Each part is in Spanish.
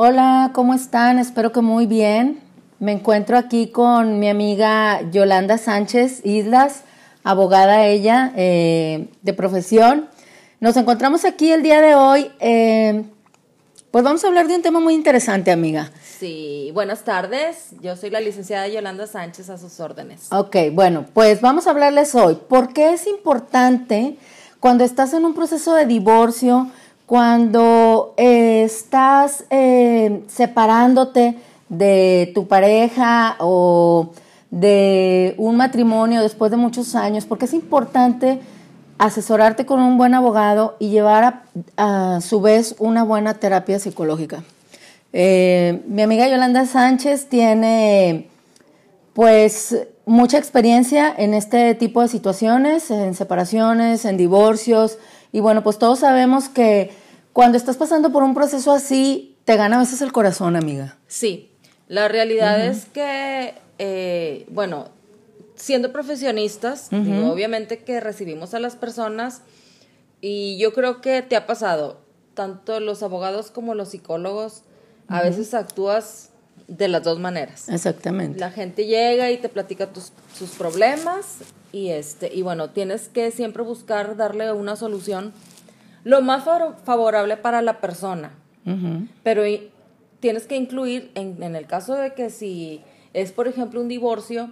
Hola, ¿cómo están? Espero que muy bien. Me encuentro aquí con mi amiga Yolanda Sánchez Islas, abogada ella eh, de profesión. Nos encontramos aquí el día de hoy. Eh, pues vamos a hablar de un tema muy interesante, amiga. Sí, buenas tardes. Yo soy la licenciada Yolanda Sánchez a sus órdenes. Ok, bueno, pues vamos a hablarles hoy. ¿Por qué es importante cuando estás en un proceso de divorcio, cuando eh, estás eh, separándote de tu pareja o de un matrimonio después de muchos años, porque es importante asesorarte con un buen abogado y llevar a, su vez una buena terapia psicológica. Eh, mi amiga Yolanda Sánchez tiene pues mucha experiencia en este tipo de situaciones, en separaciones, en divorcios, y bueno, pues todos sabemos que cuando estás pasando por un proceso así, te gana a veces el corazón, amiga. Sí, la realidad es que, eh, bueno, siendo profesionistas, obviamente que recibimos a las personas y yo creo que te ha pasado, tanto los abogados como los psicólogos, a veces actúas de las dos maneras. Exactamente. La gente llega y te platica tus, sus problemas y este y bueno, tienes que siempre buscar darle una solución lo más favorable para la persona. Pero tienes que incluir, en, en, el caso de que si es, por ejemplo, un divorcio,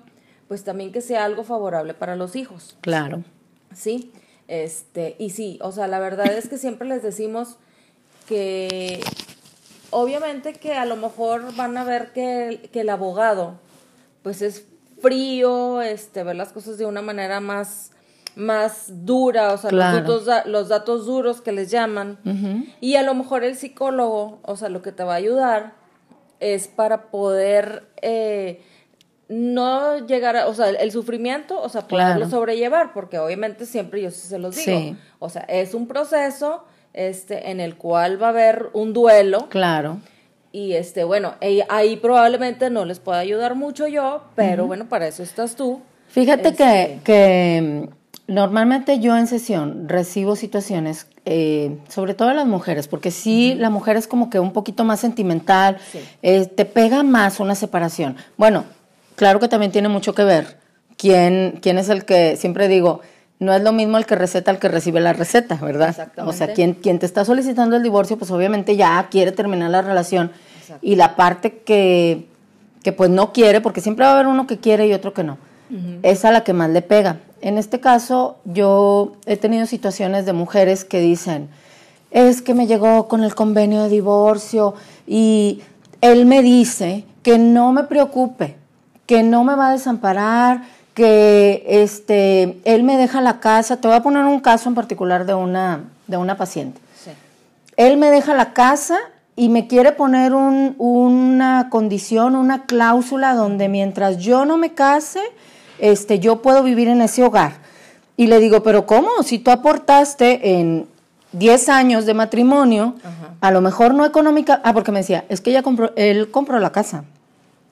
pues también que sea algo favorable para los hijos. Claro. Sí, este, y sí, o sea, la verdad es que siempre les decimos que obviamente que a lo mejor van a ver que, que el abogado, pues es frío, este, ver las cosas de una manera más más dura, o sea, los, datos, los, datos, duros que les llaman. Y a lo mejor el psicólogo, o sea, lo que te va a ayudar es para poder eh, no llegar a, o sea, el sufrimiento, o sea, poderlo sobrellevar, porque obviamente siempre yo se los digo. O sea, es un proceso este, en el cual va a haber un duelo. Claro. Y este, bueno, ahí probablemente no les pueda ayudar mucho yo, pero bueno, para eso estás tú. Fíjate que, este, que Normalmente yo en sesión recibo situaciones, eh, sobre todo las mujeres, porque sí, la mujer es como que un poquito más sentimental, eh, te pega más una separación. Bueno, claro que también tiene mucho que ver quién, quién es el que, siempre digo, no es lo mismo el que receta al que recibe la receta, ¿verdad? O sea, quien, quien te está solicitando el divorcio, pues obviamente ya quiere terminar la relación. Y la parte que, que pues no quiere, porque siempre va a haber uno que quiere y otro que no, es a la que más le pega. En este caso, yo he tenido situaciones de mujeres que dicen, es que me llegó con el convenio de divorcio y él me dice que no me preocupe, que no me va a desamparar, que este, él me deja la casa. Te voy a poner un caso en particular de una, de una paciente. Él me deja la casa y me quiere poner una condición, una cláusula donde mientras yo no me case, este, yo puedo vivir en ese hogar. Y le digo, pero ¿cómo? Si tú aportaste en 10 años de matrimonio, a lo mejor no económica, ah, porque me decía, es que ella compró, él compró la casa.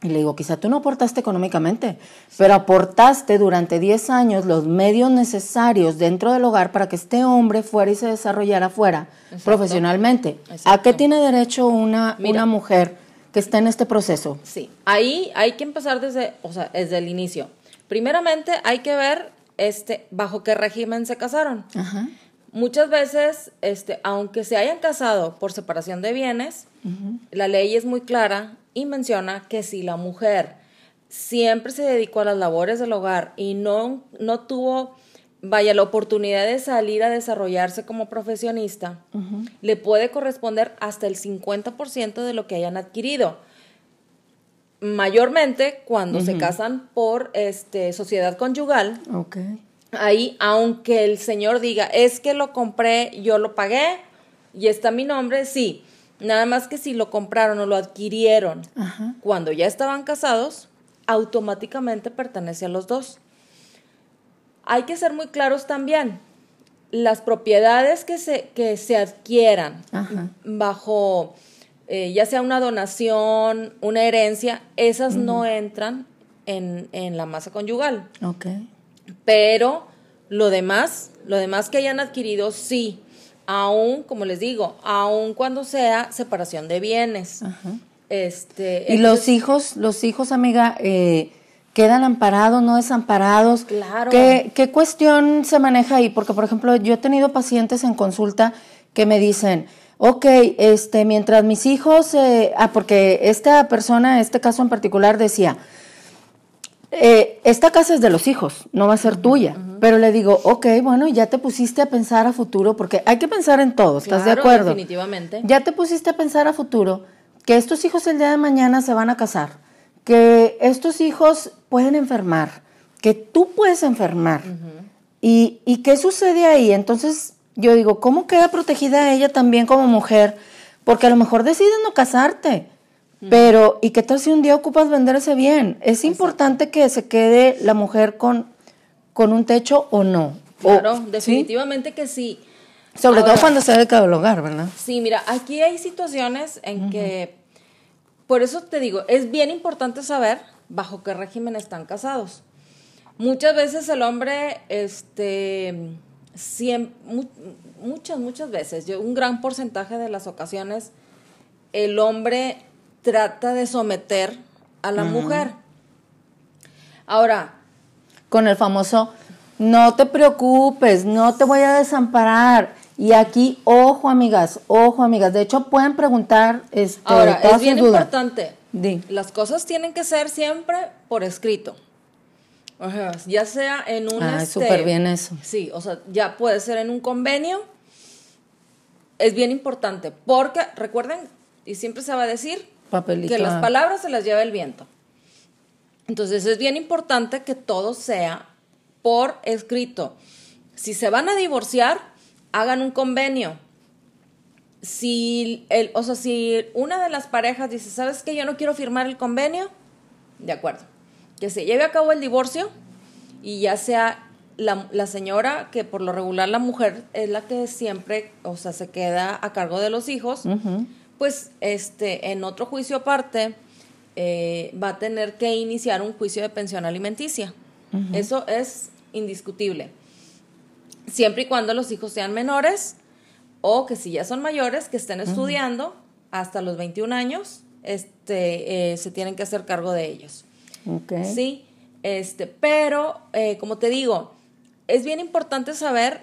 Y le digo, quizá tú no aportaste económicamente, pero aportaste durante 10 años los medios necesarios dentro del hogar para que este hombre fuera y se desarrollara fuera profesionalmente. ¿A qué tiene derecho una, una mujer que está en este proceso? Sí, ahí hay que empezar desde, o sea, desde el inicio. Primeramente hay que ver este, bajo qué régimen se casaron. Muchas veces, este, aunque se hayan casado por separación de bienes, la ley es muy clara y menciona que si la mujer siempre se dedicó a las labores del hogar y no, no tuvo, vaya, la oportunidad de salir a desarrollarse como profesionista, le puede corresponder hasta el 50% de lo que hayan adquirido mayormente cuando se casan por este sociedad conyugal. Ahí, aunque el señor diga, es que lo compré, yo lo pagué y está mi nombre, sí. Nada más que si lo compraron o lo adquirieron cuando ya estaban casados, automáticamente pertenece a los dos. Hay que ser muy claros también. Las propiedades que se, que se adquieran bajo eh, ya sea una donación, una herencia, esas no entran en, la masa conyugal. Ok. Pero lo demás, lo demás que hayan adquirido, sí. Aún, como les digo, aún cuando sea separación de bienes. Este, y los hijos, los hijos, amiga, eh, quedan amparados, no desamparados. Claro. ¿Qué, ¿Qué cuestión se maneja ahí? Porque, por ejemplo, yo he tenido pacientes en consulta que me dicen, ok, este, mientras mis hijos, eh, ah, porque esta persona, este caso en particular decía, eh, esta casa es de los hijos, no va a ser tuya. Pero le digo, ok, bueno, ya te pusiste a pensar a futuro, porque hay que pensar en todo, ¿estás de acuerdo? Definitivamente. Ya te pusiste a pensar a futuro que estos hijos el día de mañana se van a casar, que estos hijos pueden enfermar, que tú puedes enfermar. y, ¿Y qué sucede ahí? Entonces, yo digo, ¿cómo queda protegida ella también como mujer? Porque a lo mejor decides no casarte pero, ¿y qué tal si un día ocupas venderse bien? Es importante que se quede la mujer con, con un techo o no. Claro, definitivamente que sí. Sobre todo cuando se ha el hogar, ¿verdad? Sí, mira, aquí hay situaciones en que, por eso te digo, es bien importante saber bajo qué régimen están casados. Muchas veces el hombre, este, muchas, muchas veces, yo, un gran porcentaje de las ocasiones, el hombre trata de someter a la mujer. Ahora. Con el famoso, no te preocupes, no te voy a desamparar. Y aquí, ojo, amigas, ojo, amigas. De hecho, pueden preguntar. Este, Ahora, es bien importante. Las cosas tienen que ser siempre por escrito. ya sea en un. Ah, este, súper bien eso. Sí, o sea, ya puede ser en un convenio. Es bien importante. Porque, recuerden, y siempre se va a decir, que las palabras se las lleva el viento. Entonces es bien importante que todo sea por escrito. Si se van a divorciar, hagan un convenio. Si, el, o sea, si una de las parejas dice, ¿sabes qué? Yo no quiero firmar el convenio, de acuerdo. Que se lleve a cabo el divorcio y ya sea la, señora, que por lo regular la mujer es la que siempre, o sea, se queda a cargo de los hijos, pues este, en otro juicio aparte eh, va a tener que iniciar un juicio de pensión alimenticia. Eso es indiscutible. Siempre y cuando los hijos sean menores o que si ya son mayores, que estén estudiando hasta los 21 años, este, eh, se tienen que hacer cargo de ellos. Sí, este, pero eh, como te digo, es bien importante saber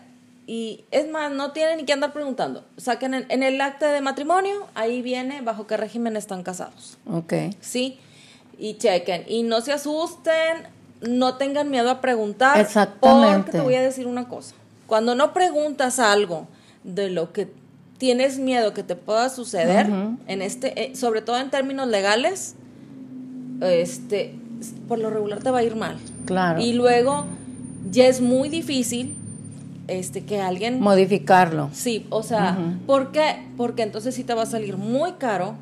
y es más, no tienen ni que andar preguntando. Saquen en, en, el acta de matrimonio, ahí viene bajo qué régimen están casados. Ok. Sí, y chequen. Y no se asusten, no tengan miedo a preguntar. Exactamente. Porque te voy a decir una cosa. Cuando no preguntas algo de lo que tienes miedo que te pueda suceder, en este, eh, sobre todo en términos legales, este, por lo regular te va a ir mal. Claro. Y luego ya es muy difícil este, que alguien... Modificarlo. Sí, o sea, ¿por qué? Porque entonces sí te va a salir muy caro,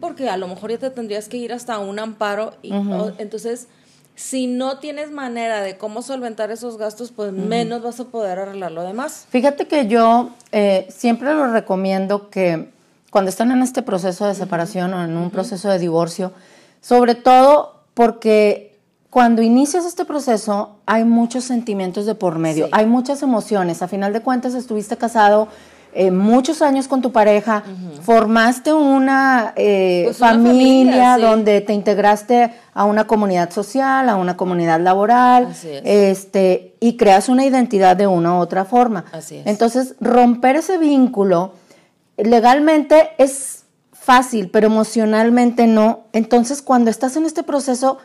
porque a lo mejor ya te tendrías que ir hasta un amparo y entonces si no tienes manera de cómo solventar esos gastos, pues menos vas a poder arreglar lo demás. Fíjate que yo eh, siempre lo recomiendo que cuando están en este proceso de separación o en un proceso de divorcio, sobre todo porque cuando inicias este proceso hay muchos sentimientos de por medio, hay muchas emociones. A final de cuentas estuviste casado eh, muchos años con tu pareja, formaste una, eh, pues familia, donde te integraste a una comunidad social, a una comunidad laboral, este, y creas una identidad de una u otra forma. Entonces, romper ese vínculo legalmente es fácil, pero emocionalmente no. Entonces, cuando estás en este proceso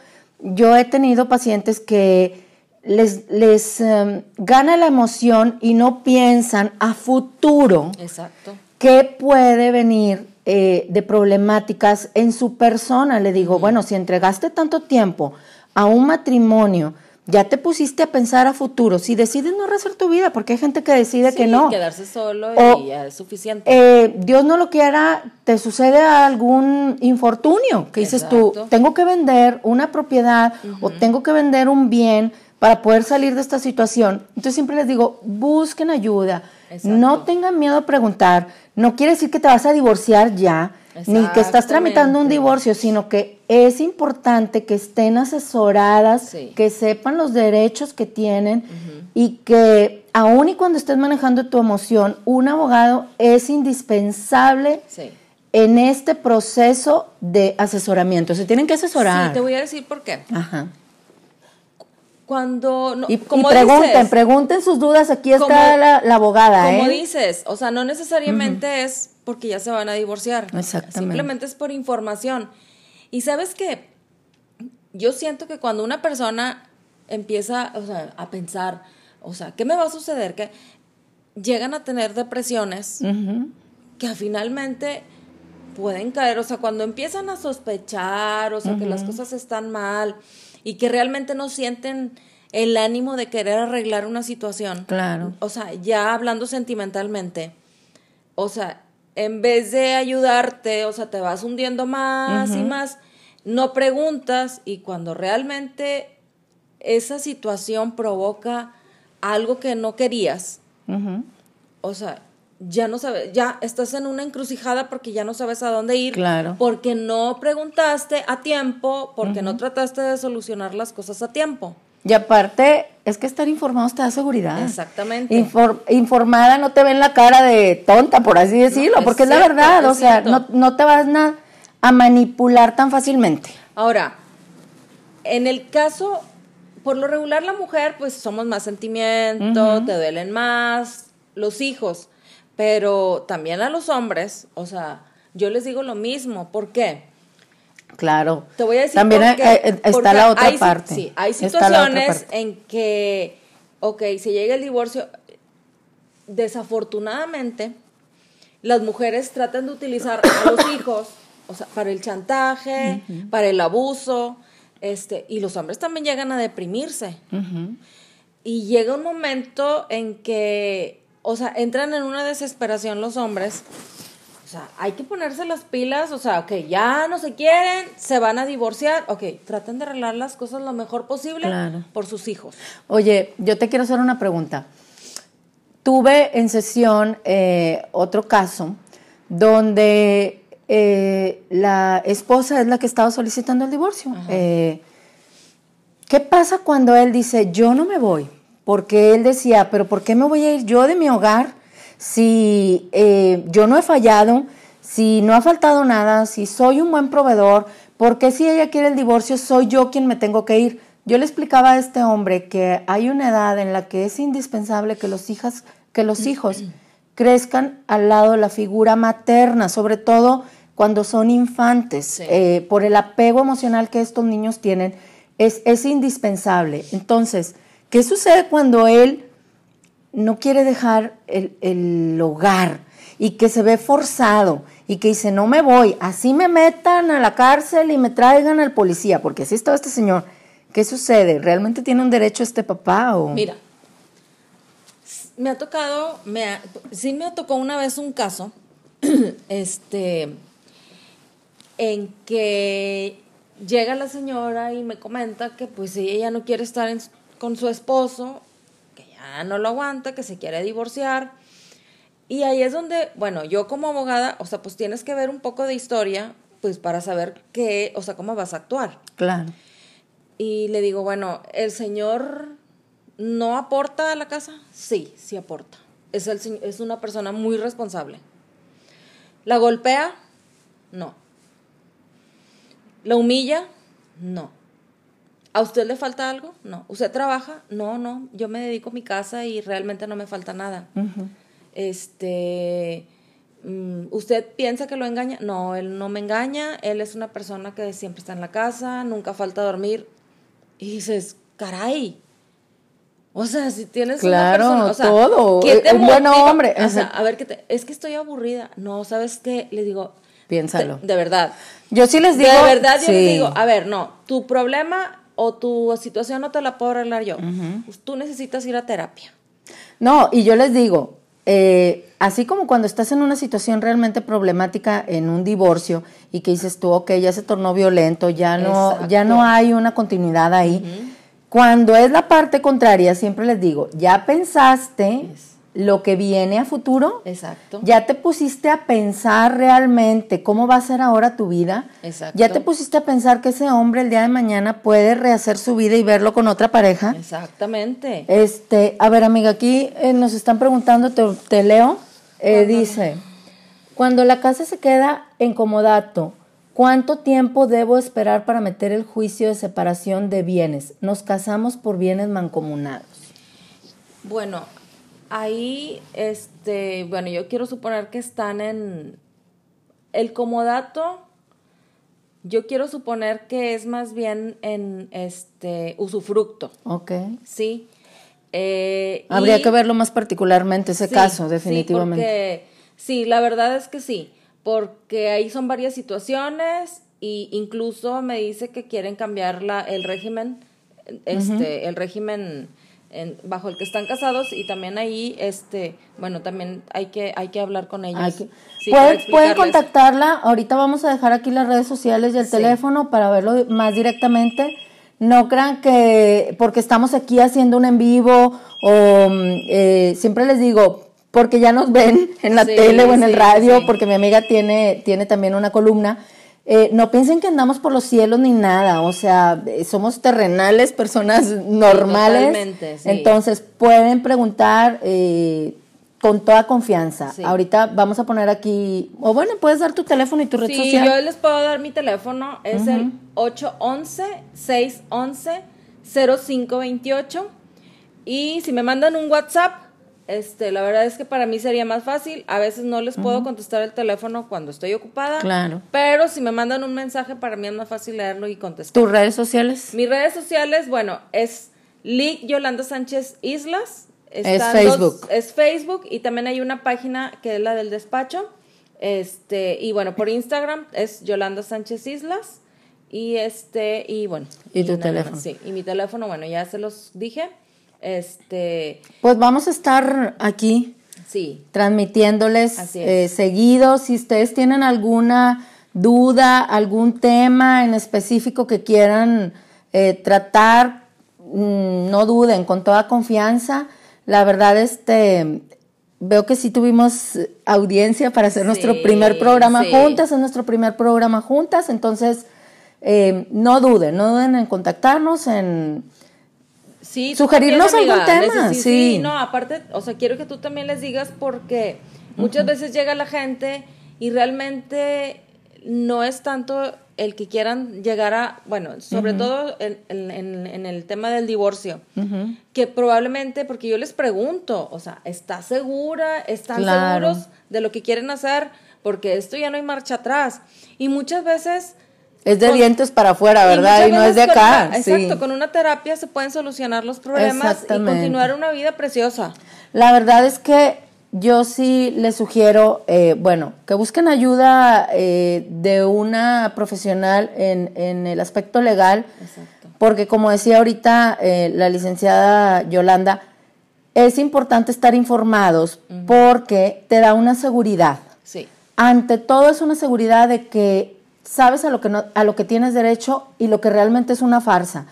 yo he tenido pacientes que les, les em, gana la emoción y no piensan a futuro Exacto. qué puede venir eh, de problemáticas en su persona. Le digo, bueno, si entregaste tanto tiempo a un matrimonio, ya te pusiste a pensar a futuro. Si decides no rehacer tu vida, porque hay gente que decide que no. quedarse solo y ya es suficiente. Eh, Dios no lo quiera, te sucede algún infortunio, que dices tú, tengo que vender una propiedad o tengo que vender un bien para poder salir de esta situación. Entonces siempre les digo, busquen ayuda, no tengan miedo a preguntar, no quiere decir que te vas a divorciar ya, ni que estás tramitando un divorcio, sino que es importante que estén asesoradas, que sepan los derechos que tienen y que aun y cuando estés manejando tu emoción, un abogado es indispensable en este proceso de asesoramiento. Se tienen que asesorar. Sí, te voy a decir por qué. Ajá. Cuando, y, pregunten, pregunten sus dudas, aquí está la, abogada. Como ¿eh? dices, o sea, no necesariamente es porque ya se van a divorciar. Exactamente. Simplemente es por información. Y sabes qué, yo siento que cuando una persona empieza o sea, a pensar, o sea, ¿qué me va a suceder? Que llegan a tener depresiones que finalmente pueden caer, o sea, cuando empiezan a sospechar, o sea, que las cosas están mal y que realmente no sienten el ánimo de querer arreglar una situación. Claro. O sea, ya hablando sentimentalmente, o sea, en vez de ayudarte, o sea, te vas hundiendo más y más, no preguntas y cuando realmente esa situación provoca algo que no querías, o sea, ya no sabes, ya estás en una encrucijada porque ya no sabes a dónde ir, claro. porque no preguntaste a tiempo, porque no trataste de solucionar las cosas a tiempo. Y aparte, es que estar informado te da seguridad. Exactamente. informada no te ven la cara de tonta, por así decirlo, porque es la verdad, o sea, no, no, te vas a manipular tan fácilmente. Ahora, en el caso, por lo regular la mujer, pues somos más sentimiento, te duelen más, los hijos, pero también a los hombres, o sea, yo les digo lo mismo, ¿por qué? Claro. Te voy a decir También está la otra parte. Sí, hay situaciones en que, ok, se llega el divorcio, desafortunadamente, las mujeres tratan de utilizar a los hijos, o sea, para el chantaje, para el abuso, este, y los hombres también llegan a deprimirse. Y llega un momento en que, o sea, entran en una desesperación los hombres sea, hay que ponerse las pilas, o sea, ok, ya no se quieren, se van a divorciar, ok, traten de arreglar las cosas lo mejor posible por sus hijos. Oye, yo te quiero hacer una pregunta. Tuve en sesión eh, otro caso donde eh, la esposa es la que estaba solicitando el divorcio. Eh, ¿Qué pasa cuando él dice, yo no me voy? Porque él decía, pero ¿por qué me voy a ir yo de mi hogar? Si eh, yo no he fallado, si no ha faltado nada, si soy un buen proveedor, porque si ella quiere el divorcio, soy yo quien me tengo que ir. Yo le explicaba a este hombre que hay una edad en la que es indispensable que los, hijas, que los hijos crezcan al lado de la figura materna, sobre todo cuando son infantes, eh, por el apego emocional que estos niños tienen, es, es indispensable. Entonces, ¿qué sucede cuando él no quiere dejar el, hogar y que se ve forzado y que dice, no me voy, así me metan a la cárcel y me traigan al policía, porque así está este señor. ¿Qué sucede? ¿Realmente tiene un derecho este papá? O? Mira, me ha tocado, me sí me tocó una vez un caso, este, en que llega la señora y me comenta que pues ella no quiere estar con su esposo no lo aguanta, que se quiere divorciar. Y ahí es donde, bueno, yo como abogada, o sea, pues tienes que ver un poco de historia, pues para saber qué, o sea, cómo vas a actuar. Claro. Y le digo, bueno, ¿el señor no aporta a la casa? Sí, sí aporta. Es, el, es una persona muy responsable. ¿La golpea? No. ¿La humilla? No. ¿A usted le falta algo? No. ¿Usted trabaja? No, no. Yo me dedico a mi casa y realmente no me falta nada. Este. Mm, ¿Usted piensa que lo engaña? No, él no me engaña. Él es una persona que siempre está en la casa, nunca falta dormir. Y dices, caray. O sea, si tienes una persona, o sea, todo. un buen hombre. O sea, a ver, ¿qué es que estoy aburrida. No, ¿sabes qué? Le digo, piénsalo. De, verdad. Yo sí les digo. De verdad, yo les digo, a ver, no, tu problema o tu situación no te la puedo arreglar yo. Pues tú necesitas ir a terapia. No, y yo les digo, eh, así como cuando estás en una situación realmente problemática en un divorcio y que dices tú, ok, ya se tornó violento, ya no, ya no hay una continuidad ahí. Cuando es la parte contraria, siempre les digo, ya pensaste lo que viene a futuro. Exacto. Ya te pusiste a pensar realmente cómo va a ser ahora tu vida. Exacto. Ya te pusiste a pensar que ese hombre el día de mañana puede rehacer su vida y verlo con otra pareja. Exactamente. Este, a ver, amiga, aquí eh, nos están preguntando, te, te leo. Eh, dice, cuando la casa se queda en comodato, ¿cuánto tiempo debo esperar para meter el juicio de separación de bienes? Nos casamos por bienes mancomunados. Bueno, ahí, este, bueno, yo quiero suponer que están en el comodato. Yo quiero suponer que es más bien en este usufructo, Ok. ¿sí? Eh, Habría y- que verlo más particularmente ese Sí, caso, sí, definitivamente. porque- Sí, la verdad es que sí, porque ahí son varias situaciones y incluso me dice que quieren cambiar la, el régimen, este, el régimen en- bajo el que están casados y también ahí, este, bueno, también hay que, hay que hablar con ellos. Que- Sí, pueden, pueden contactarla. Ahorita vamos a dejar aquí las redes sociales y el Sí. teléfono para verlo más directamente. No crean que porque estamos aquí haciendo un en vivo o mm, eh, siempre les digo, porque ya nos ven en la Sí, tele o en el radio, porque mi amiga tiene, tiene también una columna. Eh, no piensen que andamos por los cielos ni nada, o sea, eh, somos terrenales, personas normales. totalmente, sí. Entonces pueden preguntar eh, con toda confianza. Sí. Ahorita vamos a poner aquí, o bueno, puedes dar tu teléfono y tu red Sí, social. yo les puedo dar mi teléfono, es el 811-611-0528. Y si me mandan un WhatsApp, este, la verdad es que para mí sería más fácil. A veces no les puedo contestar el teléfono cuando estoy ocupada. Claro. Pero si me mandan un mensaje, para mí es más fácil leerlo y contestar. Tus redes sociales. Mis redes sociales, bueno, es Lick Yolanda Sánchez Islas. Es Facebook. dos- es Facebook y también hay una página que es la del despacho. Este, y bueno, por Instagram es Yolanda Sánchez Islas. Y este, y bueno. Y tu teléfono. más, Sí, y mi teléfono, bueno, ya se los dije. Este, Pues vamos a estar aquí sí, transmitiéndoles eh, seguido. Si ustedes tienen alguna duda, algún tema en específico que quieran eh, tratar, mm, no duden, con toda confianza. La verdad, este, veo que sí tuvimos audiencia para hacer nuestro primer programa sí. juntas, es nuestro primer programa juntas, entonces eh, no duden, no duden en contactarnos, en Sí, Sugerirnos también, algún tema, Necesi- sí. no, aparte, o sea, quiero que tú también les digas porque muchas veces llega la gente y realmente no es tanto el que quieran llegar a, bueno, sobre todo en, en- el tema del divorcio, que probablemente, porque yo les pregunto, o sea, ¿estás segura? ¿Están Claro. seguros de lo que quieren hacer? Porque esto ya no hay marcha atrás. Y muchas veces... es de con- dientes para afuera, ¿verdad? Y, no es de acá. una- sí. exacto, con una terapia se pueden solucionar los problemas y continuar una vida preciosa. La verdad es que yo sí les sugiero, eh, bueno, que busquen ayuda eh, de una profesional en, en el aspecto legal, Exacto. porque como decía ahorita eh, la licenciada Yolanda, es importante estar informados porque te da una seguridad. Sí, Ante todo es una seguridad de que sabes a lo que, no- a lo que tienes derecho y lo que realmente es una farsa.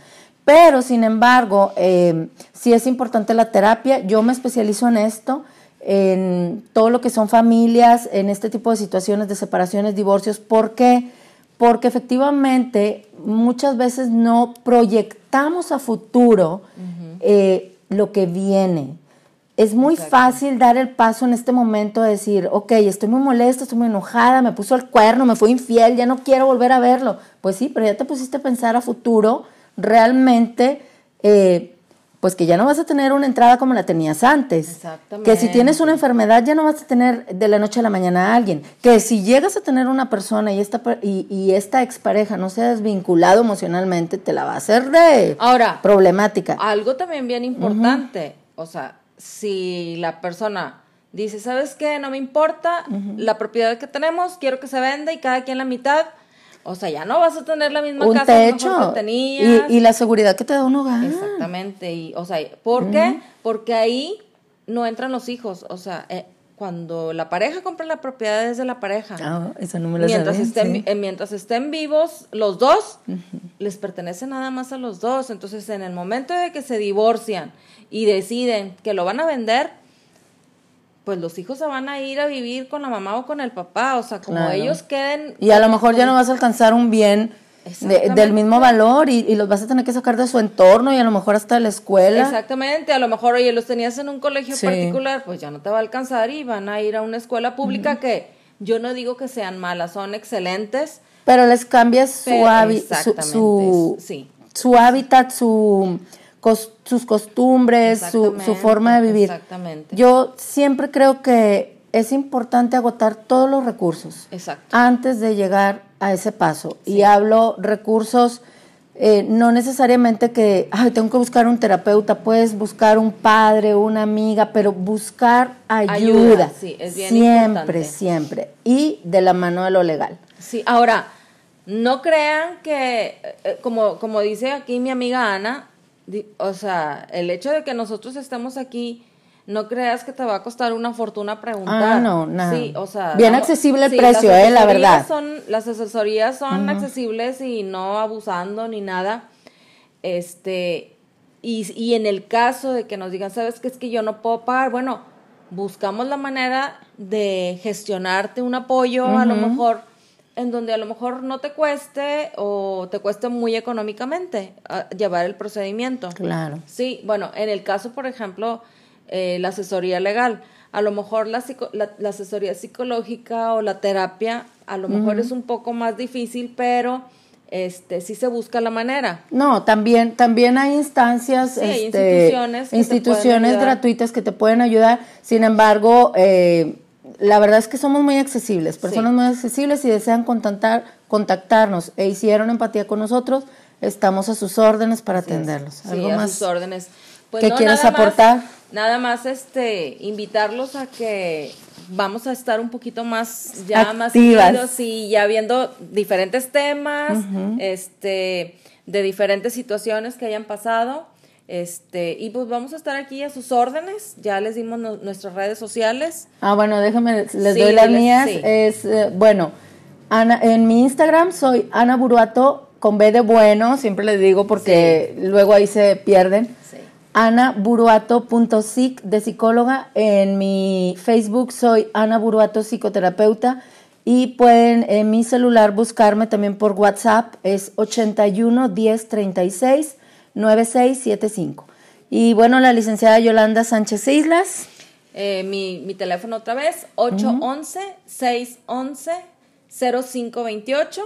Pero, sin embargo, eh, sí es importante la terapia. Yo me especializo en esto, en todo lo que son familias, en este tipo de situaciones de separaciones, divorcios. ¿Por qué? Porque efectivamente muchas veces no proyectamos a futuro eh, lo que viene. Es muy fácil dar el paso en este momento de decir, ok, estoy muy molesta, estoy muy enojada, me puso el cuerno, me fue infiel, ya no quiero volver a verlo. Pues sí, pero ya te pusiste a pensar a futuro, realmente, eh, pues que ya no vas a tener una entrada como la tenías antes. Exactamente. Que si tienes una enfermedad ya no vas a tener de la noche a la mañana a alguien. Que si llegas a tener una persona y esta, y, y esta expareja no se ha desvinculado emocionalmente, te la va a hacer de Ahora, problemática. algo también bien importante, o sea, si la persona dice, ¿sabes qué? No me importa la propiedad que tenemos, quiero que se venda y cada quien la mitad, o sea, ya no vas a tener la misma un casa mejor techo que tenías. y, y la seguridad que te da un hogar. Exactamente, y, o sea, ¿por qué? Porque ahí no entran los hijos, o sea, eh, cuando la pareja compra la propiedad es de la pareja. Ah, esa no me la mientras, sabía, estén, sí. eh, mientras estén vivos los dos, les pertenece nada más a los dos. Entonces, en el momento de que se divorcian y deciden que lo van a vender, pues los hijos se van a ir a vivir con la mamá o con el papá, o sea, como ellos queden... Y a lo mejor ya no vas a alcanzar un bien del mismo valor y, los vas a tener que sacar de su entorno y a lo mejor hasta de la escuela. Exactamente, a lo mejor, oye, los tenías en un colegio particular, pues ya no te va a alcanzar y van a ir a una escuela pública que yo no digo que sean malas, son excelentes. Pero les cambias su, su, su, hábitat, su, sus costumbres, su, su forma de vivir. Exactamente. Yo siempre creo que es importante agotar todos los recursos antes de llegar a ese paso. Y hablo recursos, eh, no necesariamente que, ay, tengo que buscar un terapeuta, puedes buscar un padre, una amiga, pero buscar ayuda. sí, es bien siempre, siempre. Y de la mano de lo legal. Sí, ahora, no crean que, eh, como, como dice aquí mi amiga Ana, o sea, el hecho de que nosotros estemos aquí no creas que te va a costar una fortuna preguntar. Ah, no, nada. Sí, o sea, bien accesible el precio, eh, la verdad. Son, las asesorías son accesibles y no abusando ni nada. Este, y, y en el caso de que nos digan, ¿sabes qué es que yo no puedo pagar? Bueno, buscamos la manera de gestionarte un apoyo, a lo mejor en donde a lo mejor no te cueste o te cueste muy económicamente ah, llevar el procedimiento. Claro. Sí, bueno, en el caso, por ejemplo, eh, la asesoría legal. A lo mejor la, la, asesoría psicológica o la terapia, a lo mejor es un poco más difícil, pero este sí se busca la manera. No, también también hay instancias, este, instituciones, instituciones gratuitas que te pueden ayudar. Sin embargo, eh, la verdad es que somos muy accesibles, personas muy accesibles y desean contactar, contactarnos e hicieron empatía con nosotros, estamos a sus órdenes para atenderlos. ¿Algo más? a sus órdenes. Pues ¿Qué quieres aportar? Nada más este invitarlos a que vamos a estar un poquito más ya más unidos y ya viendo diferentes temas, este de diferentes situaciones que hayan pasado. Este, y pues vamos a estar aquí a sus órdenes. Ya les dimos nuestras redes sociales. Ah, bueno, déjame, les doy las mías. Es, eh, bueno, Ana, en mi Instagram soy Ana Buruato con B de bueno, siempre les digo porque luego ahí se pierden anaburuato.sic de psicóloga. En mi Facebook soy Ana Buruato psicoterapeuta y pueden en mi celular buscarme también por WhatsApp, es 81 10 36 9675. Y bueno, la licenciada Yolanda Sánchez Islas. Eh, mi, mi, teléfono otra vez, 811-611-0528.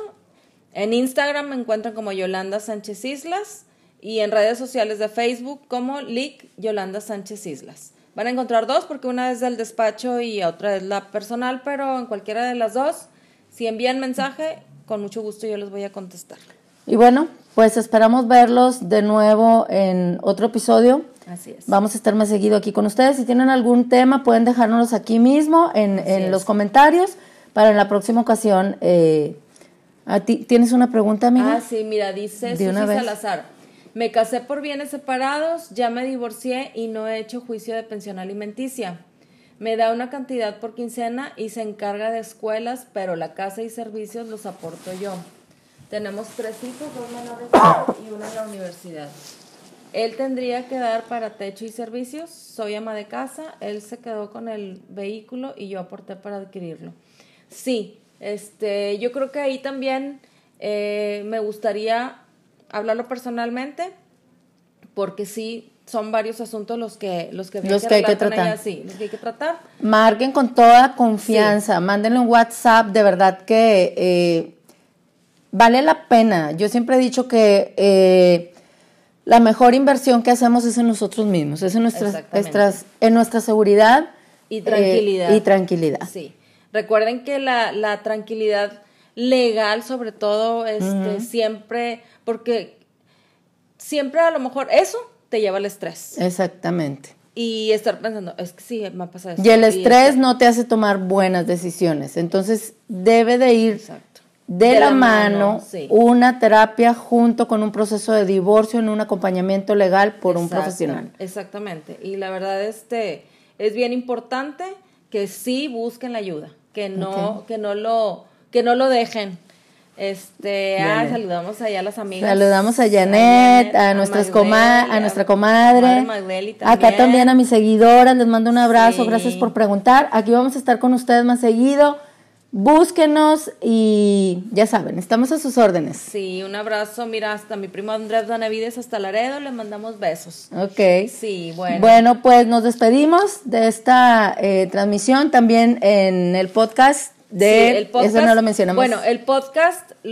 En Instagram me encuentran como Yolanda Sánchez Islas y en redes sociales de Facebook como LIC Yolanda Sánchez Islas. Van a encontrar dos porque una es del despacho y otra es la personal, pero en cualquiera de las dos, si envían mensaje, con mucho gusto yo les voy a contestar. Y bueno, pues esperamos verlos de nuevo en otro episodio. Así es. Vamos a estar más seguido aquí con ustedes. Si tienen algún tema, pueden dejárnoslos aquí mismo en, en los comentarios para en la próxima ocasión. Eh, ¿a ti, ¿Tienes una pregunta, amiga? Ah, sí, mira, dice Susi Salazar. Me casé por bienes separados, ya me divorcié y no he hecho juicio de pensión alimenticia. Me da una cantidad por quincena y se encarga de escuelas, pero la casa y servicios los aporto yo. Tenemos tres hijos, dos menores y una en la universidad. Él tendría que dar para techo y servicios. Soy ama de casa. Él se quedó con el vehículo y yo aporté para adquirirlo. Sí, este, yo creo que ahí también eh, me gustaría hablarlo personalmente, porque sí son varios asuntos los que los que, los que, hay que tratar. sí, los que hay que tratar. Marquen con toda confianza, mándenle un WhatsApp, de verdad que eh, vale la pena. Yo siempre he dicho que eh, la mejor inversión que hacemos es en nosotros mismos, es en nuestras, en nuestra seguridad y tranquilidad. y tranquilidad. Sí. Recuerden que la, la tranquilidad legal, sobre todo, este, siempre porque siempre a lo mejor eso te lleva al estrés. Exactamente. Y estar pensando, es que sí, me ha pasado Y el estrés no te hace tomar buenas decisiones. Entonces, debe de ir de, la, mano, una terapia junto con un proceso de divorcio en un acompañamiento legal por un profesional. Exactamente. Y la verdad, este, es bien importante que sí busquen la ayuda, que no, que no lo, que no lo dejen Este, ah, saludamos allá a las amigas. Saludamos a Janet, a, nuestras a nuestra comadre. Acá también a mis seguidoras, les mando un abrazo, gracias por preguntar. Aquí vamos a estar con ustedes más seguido. Búsquenos y ya saben, estamos a sus órdenes. Sí, un abrazo. Mira, hasta mi primo Andrés Danavides hasta Laredo, le mandamos besos. Ok. Sí, bueno. Bueno, pues nos despedimos de esta eh, transmisión también en el podcast de... Sí, el podcast. Eso no lo mencionamos. Bueno, el podcast